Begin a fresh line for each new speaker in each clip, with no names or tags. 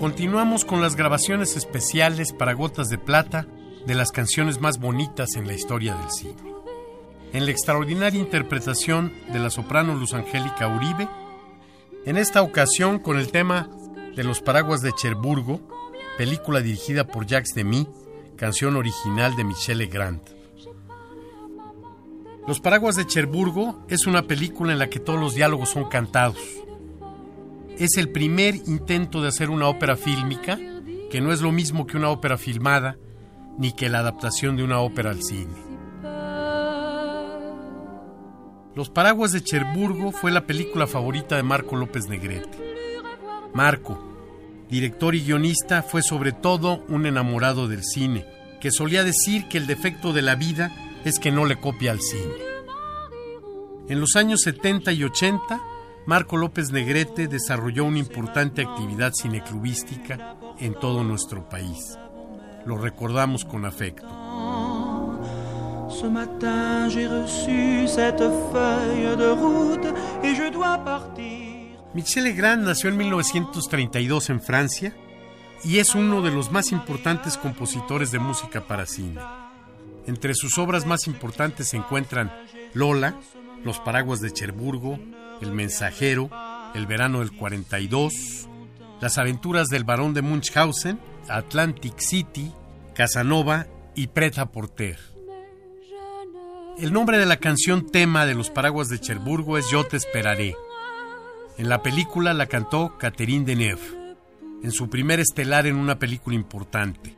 Continuamos con las grabaciones especiales para Gotas de Plata de las canciones más bonitas en la historia del cine. En la extraordinaria interpretación de la soprano Luz Angélica Uribe, en esta ocasión con el tema de Los Paraguas de Cherburgo, película dirigida por Jacques Demy, canción original de Michel Legrand. Los Paraguas de Cherburgo es una película en la que todos los diálogos son cantados es el primer intento de hacer una ópera fílmica, que no es lo mismo que una ópera filmada, ni que la adaptación de una ópera al cine. Los Paraguas de Cherburgo fue la película favorita de Marco López Negrete. Marco, director y guionista, fue sobre todo un enamorado del cine, que solía decir que el defecto de la vida es que no le copia al cine. En los años 70 y 80, Marco López Negrete desarrolló una importante actividad cineclubística en todo nuestro país. Lo recordamos con afecto. Michel Legrand nació en 1932 en Francia y es uno de los más importantes compositores de música para cine. Entre sus obras más importantes se encuentran Lola, Los Paraguas de Cherburgo, el Mensajero, El Verano del 42, Las aventuras del Barón de Munchausen, Atlantic City, Casanova y Preta Porter. El nombre de la canción tema de los paraguas de Cherburgo es Yo te esperaré. En la película la cantó Catherine Deneuve, en su primer estelar en una película importante,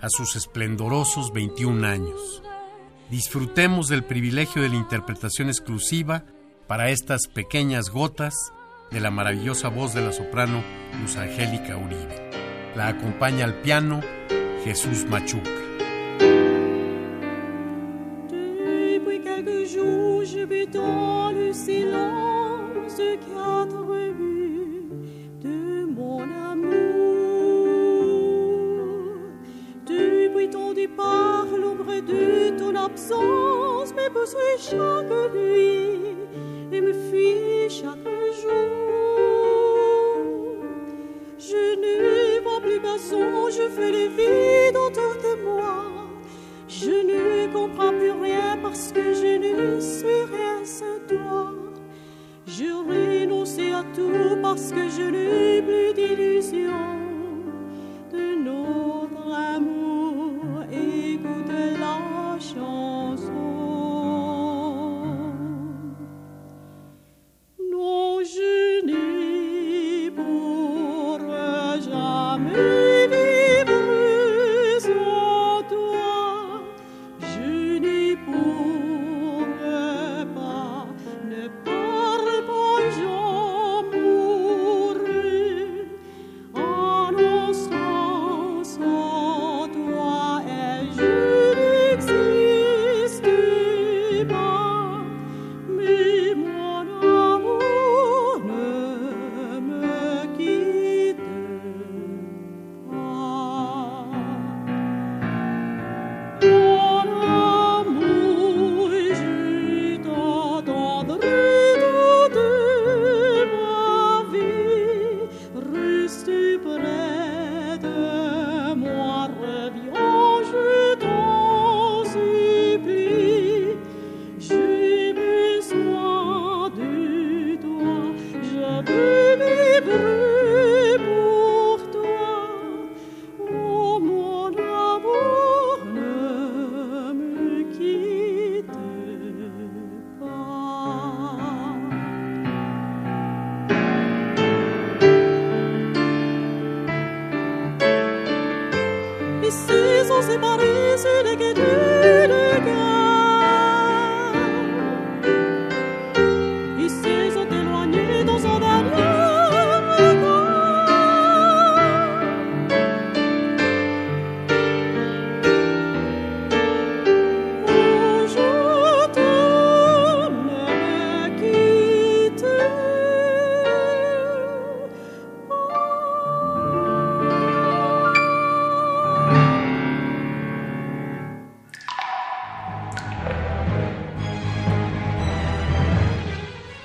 a sus esplendorosos 21 años. Disfrutemos del privilegio de la interpretación exclusiva para estas pequeñas gotas de la maravillosa voz de la soprano Luz Angélica Uribe. La acompaña al piano Jesús Machuca.
Depuis quelques jours, je de. Depuis ton départ, l'ombre de ton absence me poursuit chaque parce que je n'ai plus d'illusion Ici sont séparés